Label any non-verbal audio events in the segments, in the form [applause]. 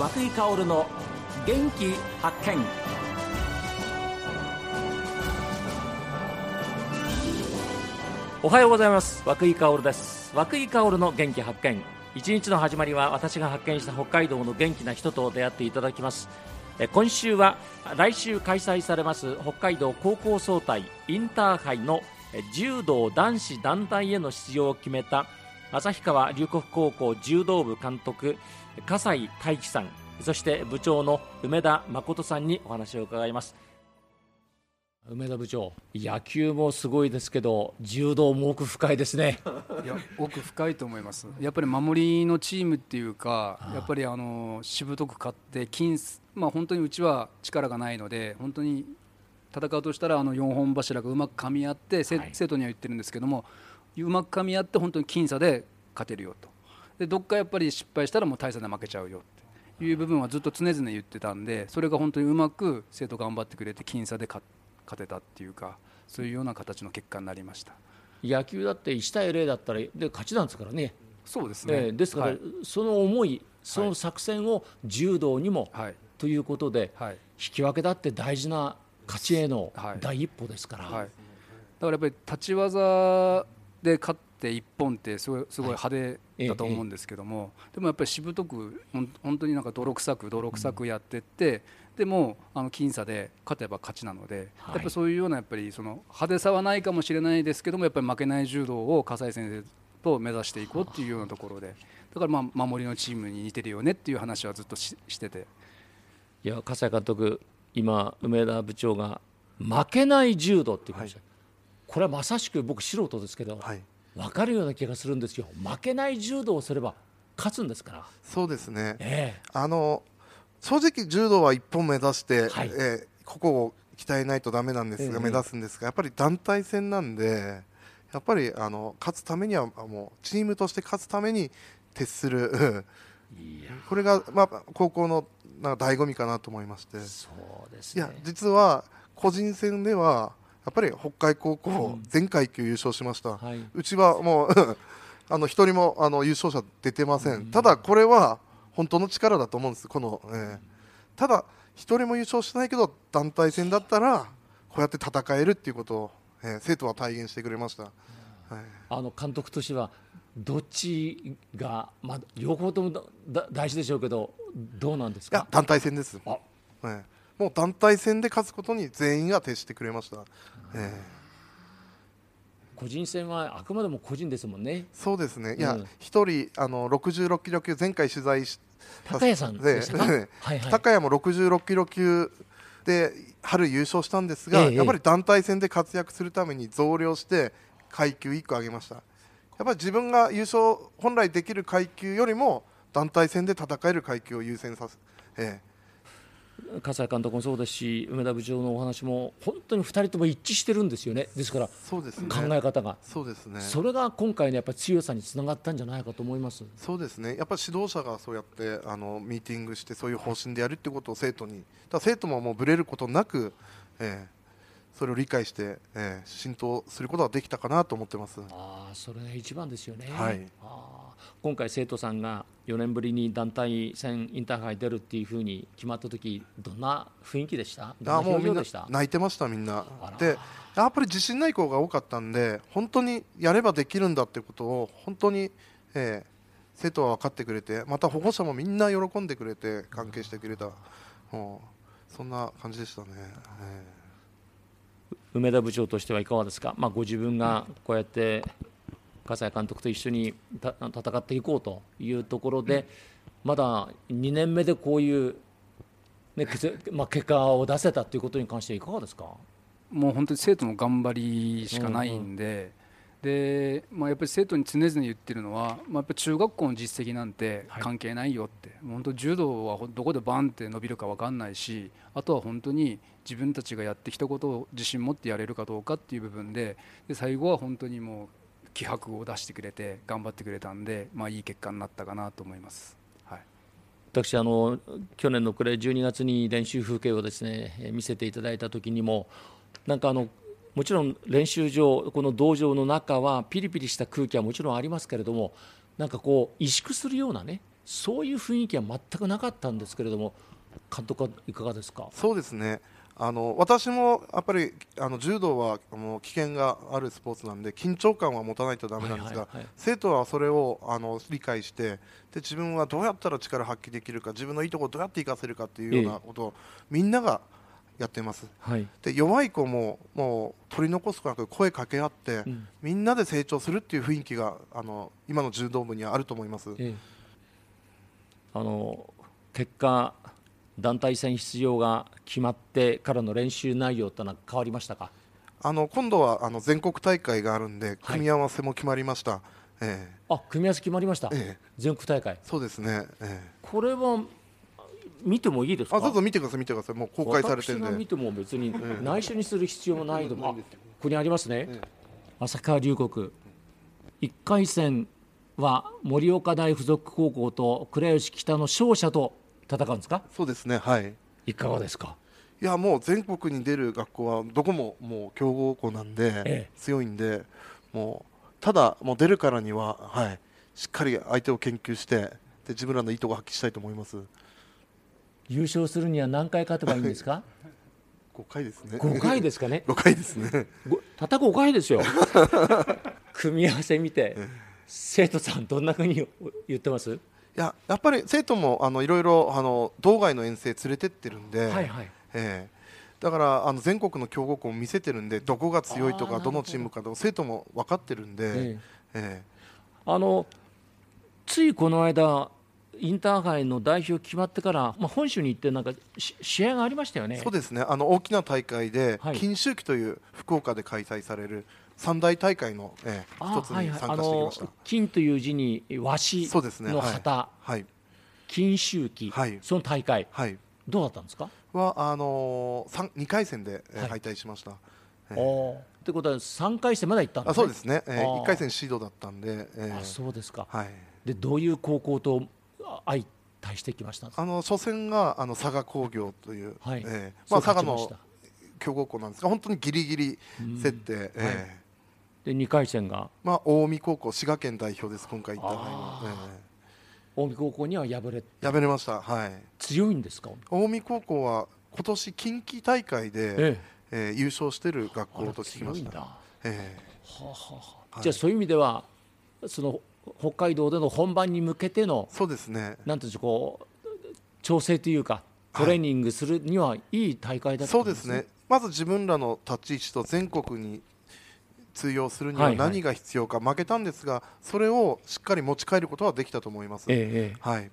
和久井薫の元気発見。おはようございます。和久井薫です。和久井薫の元気発見。一日の始まりは私が発見した北海道の元気な人と出会っていただきます。今週は来週開催されます北海道高校総体インターハイの柔道男子団体への出場を決めた旭川龍谷高校柔道部監督笠井大樹さんそして部長の梅田誠さんにお話を伺います。梅田部長野球もすごいですけど柔道も奥深いですね。[laughs] いや奥深いと思います。やっぱり守りのチームっていうかやっぱりあのしぶとく勝って金まあ本当にうちは力がないので本当に戦うとしたらあの4本柱がうまく噛み合って、はい、生徒には言ってるんですけどもうまく噛み合って本当に僅差で勝てるよと。でどっかやっぱり失敗したらもう大差で負けちゃうよっていう部分はずっと常々言ってたんでそれが本当にうまく生徒頑張ってくれて僅差で勝てたっていうかそういうような形の結果になりました。野球だって1対0だったらで勝ちなんですからね。そうですね、えー、ですから、はい、その思いその作戦を柔道にも、はい、ということで、はい、引き分けだって大事な勝ちへの第一歩ですから、だからやっぱり立ち技で勝って一本ってすごいすごい派手だと思うんですけども、でもやっぱりしぶとく本当になんか泥臭く泥臭くやってって、でもあの僅差で勝てば勝ちなので、やっぱそういうようなやっぱりその派手さはないかもしれないですけどもやっぱり負けない柔道を笠井先生と目指していこうっていうようなところでだからまあ守りのチームに似てるよねっていう話はずっとししてて。いや笠井監督今梅田部長が負けない柔道って言いました、はい、これはまさしく僕素人ですけど、はい、分かるような気がするんですよ負けない柔道をすれば勝つんですから。そうですね、えー、あの正直柔道は一本目指して、はい、えー、ここを鍛えないとだめなんですが、えー、目指すんですがやっぱり団体戦なんでやっぱりあの勝つためにはもうチームとして勝つために徹する。これが、まあ、高校のなんか醍醐味かなと思いまして。そうです、ね、いや実は個人戦ではやっぱり北海高校全階級優勝しました、うんはい、うちはもう [laughs] あの一人もあの優勝者出てません、うん、ただこれは本当の力だと思うんです。この、えー、ただ一人も優勝しないけど団体戦だったらこうやって戦えるっていうことを、えー、生徒は体現してくれました、はい、あの監督としてはどっちが、まあ、両方ともだ大事でしょうけどどうなんですか？団体戦です、はい、もう団体戦で勝つことに全員が徹してくれました、えー、個人戦はあくまでも個人ですもんね。そうですね、いや一、人あの66キロ級前回取材し高谷さんでしたか、[laughs] はいはい、高谷も66キロ級で春優勝したんですが、ええ、やっぱり団体戦で活躍するために増量して階級1個上げました。やっぱり自分が優勝本来できる階級よりも団体戦で戦える階級を優先させ、ええ、笠井監督もそうですし梅田部長のお話も本当に2人とも一致してるんですよね。ですからそうです、ね、考え方が。そうですね。それが今回のやっぱり強さにつながったんじゃないかと思います。そうですね。やっぱり指導者がそうやってあのミーティングしてそういう方針でやるってことを生徒にだ生徒ももうぶれることなく、ええそれを理解して、えー、浸透することができたかなと思ってます。あそれが一番ですよね、はい、あ今回、生徒さんが4年ぶりに団体戦インターハイ出るっていうふうに決まった時どんな雰囲気でした？あもうみんな泣いてました、みんな。でやっぱり自信ない子が多かったんで本当にやればできるんだってことを本当に、えー、生徒は分かってくれてまた保護者もみんな喜んでくれて関係してくれた、もうそんな感じでしたね。えー梅田部長としてはいかがですか、まあ、ご自分がこうやって葛西監督と一緒に戦っていこうというところで、まだ2年目でこういう、ねまあ、結果を出せたということに関してはいかがですか？もう本当に生徒の頑張りしかないんで、で、まあ、やっぱり生徒に常々言ってるのは、まあ、やっぱ中学校の実績なんて関係ないよって、はい、本当柔道はどこでバンって伸びるか分かんないしあとは本当に自分たちがやってきたことを自信持ってやれるかどうかっていう部分でで最後は本当にもう気迫を出してくれて頑張ってくれたんで、まあ、いい結果になったかなと思います。はい、私あの去年の暮れ12月に練習風景をですね見せていただいた時にもなんかあのもちろん練習場この道場の中はピリピリした空気はもちろんありますけれどもなんかこう萎縮するようなねそういう雰囲気は全くなかったんですけれども監督はいかがですか？そうですね。あの私もやっぱりあの柔道はあの危険があるスポーツなんで緊張感は持たないとだめなんですが、生徒はそれをあの理解してで自分はどうやったら力を発揮できるか自分のいいところをどうやって生かせるかっていうようなことを、みんながやってます、はい、で弱い子ももう取り残すことなく声かけ合って、うん、みんなで成長するっていう雰囲気があの今の柔道部にはあると思います。ええ、あの結果団体戦出場が決まってからの練習内容というのは変わりましたか？あの今度はあの全国大会があるんで組み合わせも決まりました、はい、え。ー、あ組み合わせ決まりました、えー、全国大会。そうですね、えー、これは見てもいいですか？あどうぞ見てください見てください。もう公開されてるんで。見ても別に内緒にする必要もないと思う、ここにありますね、えー、旭川龍谷1回戦は盛岡大附属高校と倉吉北の勝者と戦うんですか？そうですねはい。いかがですか？いやもう全国に出る学校はどこももう強豪校なんで、ええ、強いんでもうただもう出るからには、はい、しっかり相手を研究してで自分らのいいところ発揮したいと思います優勝するには何回勝てばいいんですか？[laughs] 5回ですね。5回ですかね？[laughs] 5回ですね。たった5回ですよ。[laughs] 組み合わせ見て生徒さんどんなふうに言ってます？ややっぱり生徒もあのいろいろあの道外の遠征連れてってるんで、はいはい、えー、だからあの全国の強豪校を見せてるんでどこが強いとかどのチームかとか生徒も分かってるんで、えー、えー、あのついこの間インターハイの代表決まってから、まあ、本州に行ってなんか試合がありましたよね。そうですね。あの大きな大会で、はい、金秋季という福岡で開催される三大大会の、えー、一つに参加してきました、はいはい、金という字に和紙の旗、はい、金秋季、はい、その大会、はい、どうだったんですか？はあのー、2回戦で、えー、敗退しました。えー、ってことは3回戦まで行ったんです、ね、あそうですね、えー、1回戦シードだったんで、えー、あそうですか、はい、でどういう高校と相対してきました。あの初戦があの佐賀工業という、はい。えーまあ、佐賀の強豪校なんですが本当にぎりぎり競って、うん、えーで2回戦が、まあ、近江高校滋賀県代表です今回行った、えー、近江高校には敗れ敗れました。はい。強いんですか？近江高校は今年近畿大会で、ええ。えー、優勝してる学校と聞きました、えーはあはあ、じゃあそういう意味ではその北海道での本番に向けてのそうですね。なんていうこう調整というかトレーニングするにはいい大会だったんです、ね、そうですね。まず自分らの立ち位置と全国に通用するには何が必要か、負けたんですがそれをしっかり持ち帰ることはできたと思います。ええ、はい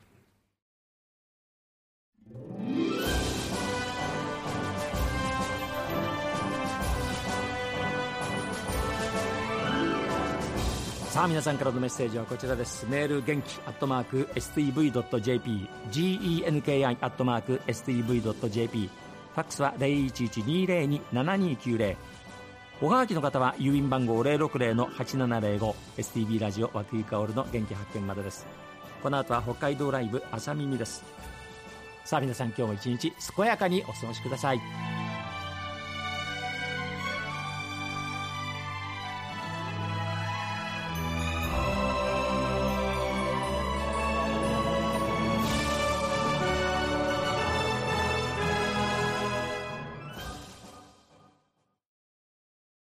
さあ皆さんからのメッセージはこちらです。メール元気アットマーク STV.jp genki アットマーク STV.jp ファックスは0112027290おはがきの方は郵便番号 060-8705STB ラジオ和久井薫の元気発見までです。この後は北海道ライブ朝耳です。さあ皆さん今日も一日健やかにお過ごしください。